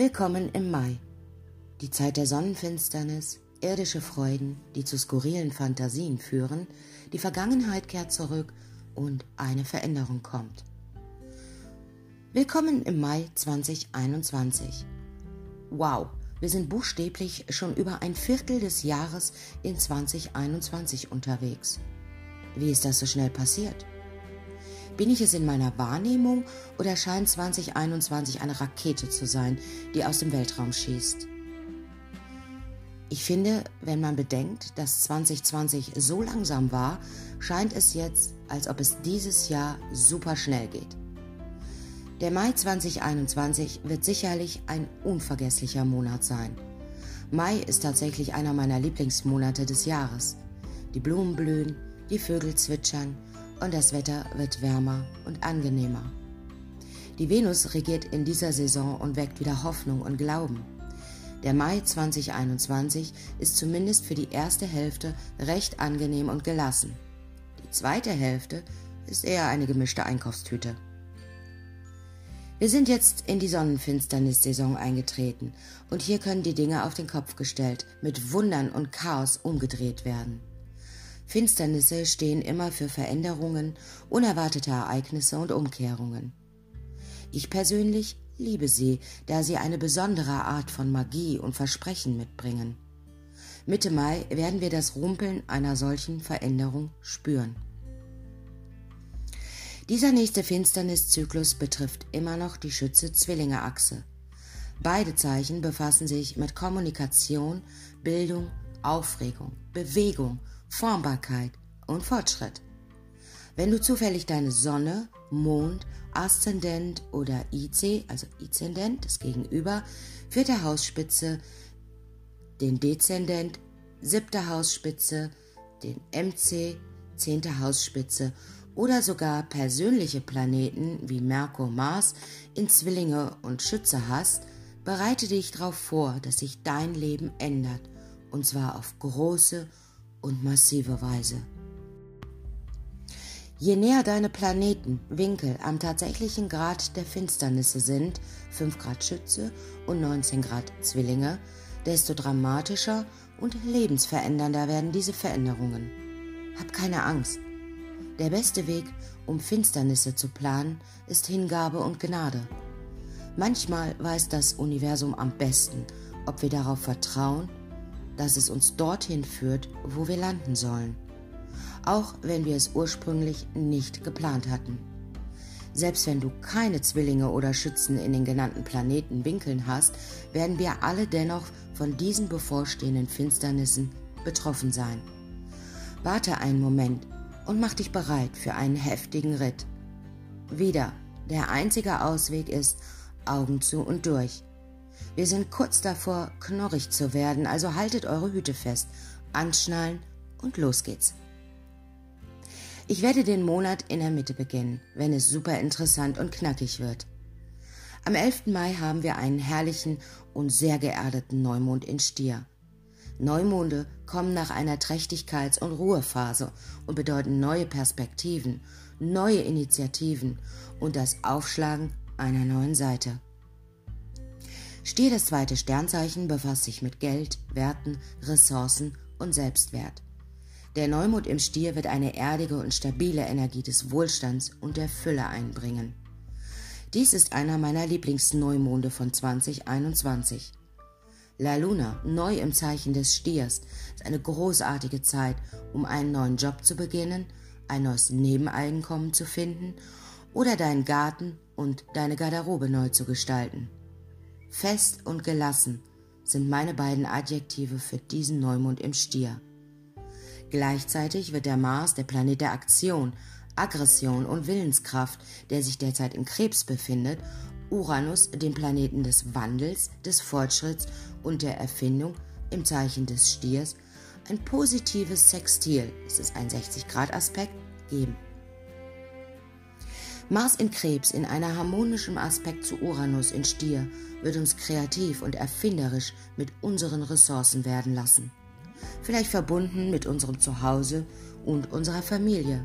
Willkommen im Mai. Die Zeit der Sonnenfinsternis, irdische Freuden, die zu skurrilen Fantasien führen, die Vergangenheit kehrt zurück und eine Veränderung kommt. Willkommen im Mai 2021. Wow, wir sind buchstäblich schon über ein Viertel des Jahres in 2021 unterwegs. Wie ist das so schnell passiert? Bin ich es in meiner Wahrnehmung oder scheint 2021 eine Rakete zu sein, die aus dem Weltraum schießt? Ich finde, wenn man bedenkt, dass 2020 so langsam war, scheint es jetzt, als ob es dieses Jahr super schnell geht. Der Mai 2021 wird sicherlich ein unvergesslicher Monat sein. Mai ist tatsächlich einer meiner Lieblingsmonate des Jahres. Die Blumen blühen, die Vögel zwitschern, und das Wetter wird wärmer und angenehmer. Die Venus regiert in dieser Saison und weckt wieder Hoffnung und Glauben. Der Mai 2021 ist zumindest für die erste Hälfte recht angenehm und gelassen. Die zweite Hälfte ist eher eine gemischte Einkaufstüte. Wir sind jetzt in die Sonnenfinsternissaison eingetreten und hier können die Dinge auf den Kopf gestellt, mit Wundern und Chaos umgedreht werden. Finsternisse stehen immer für Veränderungen, unerwartete Ereignisse und Umkehrungen. Ich persönlich liebe sie, da sie eine besondere Art von Magie und Versprechen mitbringen. Mitte Mai werden wir das Rumpeln einer solchen Veränderung spüren. Dieser nächste Finsterniszyklus betrifft immer noch die Schütze-Zwillinge-Achse. Beide Zeichen befassen sich mit Kommunikation, Bildung, Aufregung, Bewegung Formbarkeit und Fortschritt. Wenn du zufällig deine Sonne, Mond, Aszendent oder IC, also Izendent, das Gegenüber, vierte Hausspitze, den Dezendent, siebte Hausspitze, den MC, zehnte Hausspitze oder sogar persönliche Planeten wie Merkur, Mars in Zwillinge und Schütze hast, bereite dich darauf vor, dass sich dein Leben ändert, und zwar auf große und massive Weise. Je näher deine Planeten Winkel am tatsächlichen Grad der Finsternisse sind, 5 Grad Schütze und 19 Grad Zwillinge, desto dramatischer und lebensverändernder werden diese Veränderungen. Hab keine Angst. Der beste Weg, um Finsternisse zu planen, ist Hingabe und Gnade. Manchmal weiß das Universum am besten, ob wir darauf vertrauen dass es uns dorthin führt, wo wir landen sollen, auch wenn wir es ursprünglich nicht geplant hatten. Selbst wenn du keine Zwillinge oder Schützen in den genannten Planeten Winkeln hast, werden wir alle dennoch von diesen bevorstehenden Finsternissen betroffen sein. Warte einen Moment und mach dich bereit für einen heftigen Ritt. Wieder, der einzige Ausweg ist Augen zu und durch. Wir sind kurz davor, knorrig zu werden, also haltet eure Hüte fest, anschnallen und los geht's. Ich werde den Monat in der Mitte beginnen, wenn es super interessant und knackig wird. Am 11. Mai haben wir einen herrlichen und sehr geerdeten Neumond in Stier. Neumonde kommen nach einer Trächtigkeits- und Ruhephase und bedeuten neue Perspektiven, neue Initiativen und das Aufschlagen einer neuen Seite. Stier das zweite Sternzeichen befasst sich mit Geld, Werten, Ressourcen und Selbstwert. Der Neumond im Stier wird eine erdige und stabile Energie des Wohlstands und der Fülle einbringen. Dies ist einer meiner Lieblingsneumonde von 2021. La Luna, neu im Zeichen des Stiers, ist eine großartige Zeit, um einen neuen Job zu beginnen, ein neues Nebeneinkommen zu finden oder deinen Garten und deine Garderobe neu zu gestalten. Fest und gelassen sind meine beiden Adjektive für diesen Neumond im Stier. Gleichzeitig wird der Mars der Planet der Aktion, Aggression und Willenskraft, der sich derzeit in Krebs befindet, Uranus den Planeten des Wandels, des Fortschritts und der Erfindung im Zeichen des Stiers, ein positives Sextil, es ist ein 60-Grad-Aspekt, geben. Mars in Krebs in einer harmonischen Aspekt zu Uranus in Stier wird uns kreativ und erfinderisch mit unseren Ressourcen werden lassen. Vielleicht verbunden mit unserem Zuhause und unserer Familie.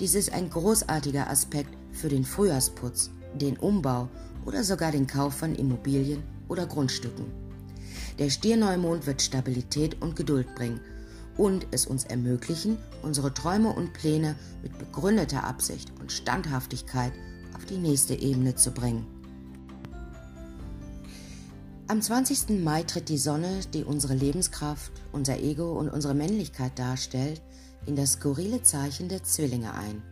Dies ist ein großartiger Aspekt für den Frühjahrsputz, den Umbau oder sogar den Kauf von Immobilien oder Grundstücken. Der Stierneumond wird Stabilität und Geduld bringen und es uns ermöglichen, unsere Träume und Pläne mit begründeter Absicht und Standhaftigkeit auf die nächste Ebene zu bringen. Am 20. Mai tritt die Sonne, die unsere Lebenskraft, unser Ego und unsere Männlichkeit darstellt, in das skurrile Zeichen der Zwillinge ein.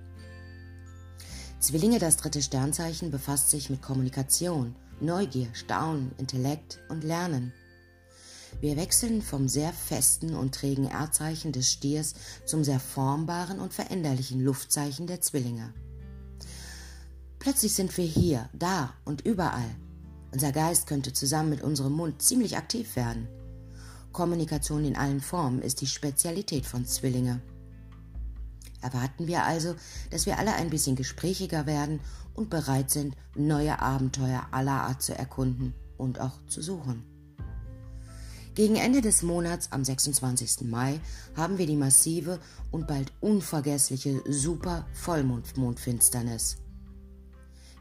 Zwillinge, das dritte Sternzeichen, befasst sich mit Kommunikation, Neugier, Staunen, Intellekt und Lernen. Wir wechseln vom sehr festen und trägen Erdzeichen des Stiers zum sehr formbaren und veränderlichen Luftzeichen der Zwillinge. Plötzlich sind wir hier, da und überall. Unser Geist könnte zusammen mit unserem Mund ziemlich aktiv werden. Kommunikation in allen Formen ist die Spezialität von Zwillinge. Erwarten wir also, dass wir alle ein bisschen gesprächiger werden und bereit sind, neue Abenteuer aller Art zu erkunden und auch zu suchen. Gegen Ende des Monats am 26. Mai haben wir die massive und bald unvergessliche Super Vollmondfinsternis,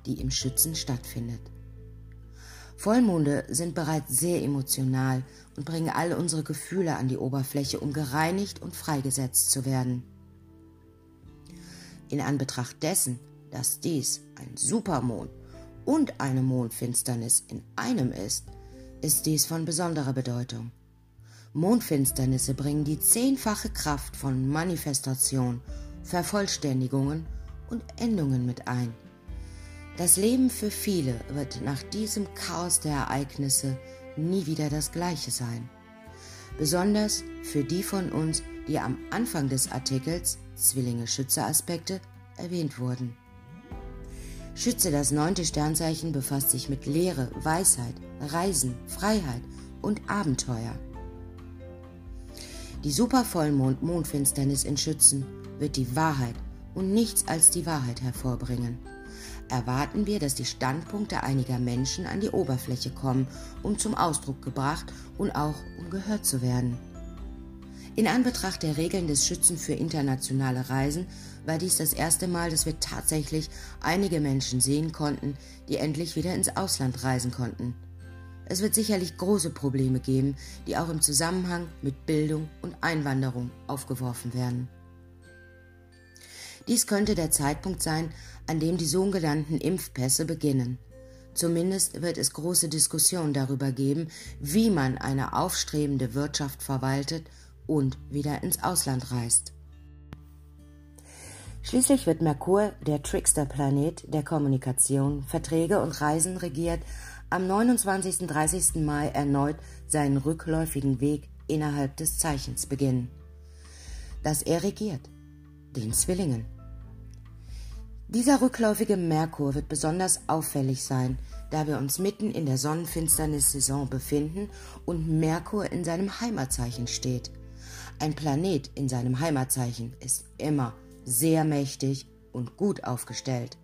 die im Schützen stattfindet. Vollmonde sind bereits sehr emotional und bringen all unsere Gefühle an die Oberfläche, um gereinigt und freigesetzt zu werden. In Anbetracht dessen, dass dies ein Supermond und eine Mondfinsternis in einem ist, ist dies von besonderer Bedeutung. Mondfinsternisse bringen die zehnfache Kraft von Manifestation, Vervollständigungen und Endungen mit ein. Das Leben für viele wird nach diesem Chaos der Ereignisse nie wieder das gleiche sein. Besonders für die von uns, die am Anfang des Artikels Zwillinge Schütze Aspekte erwähnt wurden. Schütze das neunte Sternzeichen befasst sich mit Lehre, Weisheit, Reisen, Freiheit und Abenteuer. Die Supervollmond-Mondfinsternis in Schützen wird die Wahrheit und nichts als die Wahrheit hervorbringen. Erwarten wir, dass die Standpunkte einiger Menschen an die Oberfläche kommen, um zum Ausdruck gebracht und auch um gehört zu werden. In Anbetracht der Regeln des Schützen für internationale Reisen war dies das erste Mal, dass wir tatsächlich einige Menschen sehen konnten, die endlich wieder ins Ausland reisen konnten. Es wird sicherlich große Probleme geben, die auch im Zusammenhang mit Bildung und Einwanderung aufgeworfen werden. Dies könnte der Zeitpunkt sein, an dem die sogenannten Impfpässe beginnen. Zumindest wird es große Diskussionen darüber geben, wie man eine aufstrebende Wirtschaft verwaltet und wieder ins Ausland reist. Schließlich wird Merkur, der Trickster-Planet der Kommunikation, Verträge und Reisen regiert, am 29. 30. Mai erneut seinen rückläufigen Weg innerhalb des Zeichens beginnen. Das er regiert, den Zwillingen. Dieser rückläufige Merkur wird besonders auffällig sein, da wir uns mitten in der Sonnenfinsternis-Saison befinden und Merkur in seinem Heimatzeichen steht. Ein Planet in seinem Heimatzeichen ist immer sehr mächtig und gut aufgestellt.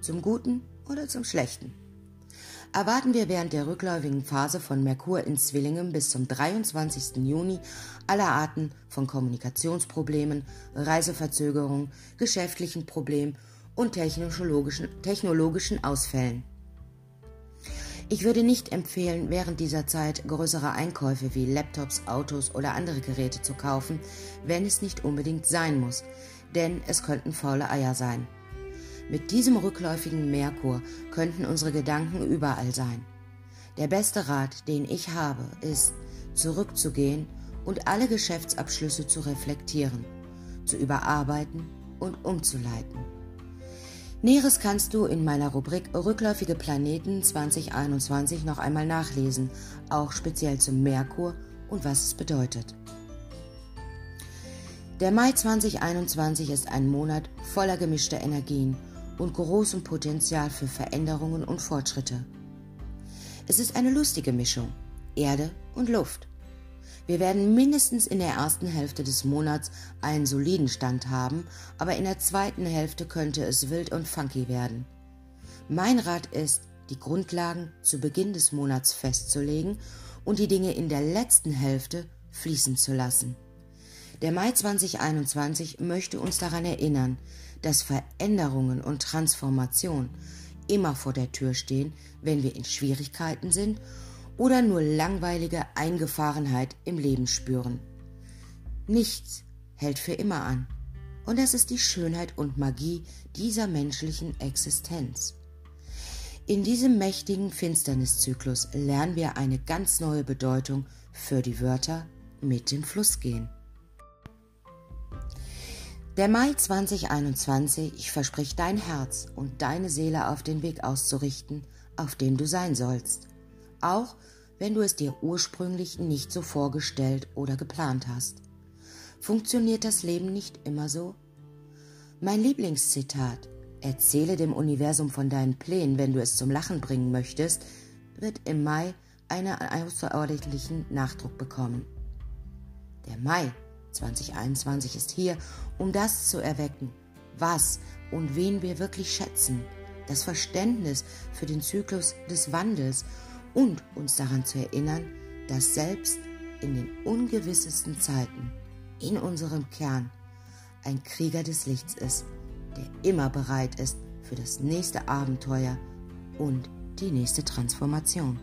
Zum Guten oder zum Schlechten. Erwarten wir während der rückläufigen Phase von Merkur in Zwillingen bis zum 23. Juni aller Arten von Kommunikationsproblemen, Reiseverzögerungen, geschäftlichen Problemen und technologischen, technologischen Ausfällen. Ich würde nicht empfehlen, während dieser Zeit größere Einkäufe wie Laptops, Autos oder andere Geräte zu kaufen, wenn es nicht unbedingt sein muss, denn es könnten faule Eier sein. Mit diesem rückläufigen Merkur könnten unsere Gedanken überall sein. Der beste Rat, den ich habe, ist, zurückzugehen und alle Geschäftsabschlüsse zu reflektieren, zu überarbeiten und umzuleiten. Näheres kannst du in meiner Rubrik Rückläufige Planeten 2021 noch einmal nachlesen, auch speziell zum Merkur und was es bedeutet. Der Mai 2021 ist ein Monat voller gemischter Energien und großem Potenzial für Veränderungen und Fortschritte. Es ist eine lustige Mischung, Erde und Luft. Wir werden mindestens in der ersten Hälfte des Monats einen soliden Stand haben, aber in der zweiten Hälfte könnte es wild und funky werden. Mein Rat ist, die Grundlagen zu Beginn des Monats festzulegen und die Dinge in der letzten Hälfte fließen zu lassen. Der Mai 2021 möchte uns daran erinnern, dass Veränderungen und Transformation immer vor der Tür stehen, wenn wir in Schwierigkeiten sind oder nur langweilige Eingefahrenheit im Leben spüren. Nichts hält für immer an. Und das ist die Schönheit und Magie dieser menschlichen Existenz. In diesem mächtigen Finsterniszyklus lernen wir eine ganz neue Bedeutung für die Wörter mit dem Fluss gehen. Der Mai 2021 verspricht dein Herz und deine Seele auf den Weg auszurichten, auf dem du sein sollst. Auch wenn du es dir ursprünglich nicht so vorgestellt oder geplant hast. Funktioniert das Leben nicht immer so? Mein Lieblingszitat Erzähle dem Universum von deinen Plänen, wenn du es zum Lachen bringen möchtest, wird im Mai einen außerordentlichen Nachdruck bekommen. Der Mai 2021 ist hier, um das zu erwecken, was und wen wir wirklich schätzen, das Verständnis für den Zyklus des Wandels und uns daran zu erinnern, dass selbst in den ungewissesten Zeiten in unserem Kern ein Krieger des Lichts ist, der immer bereit ist für das nächste Abenteuer und die nächste Transformation.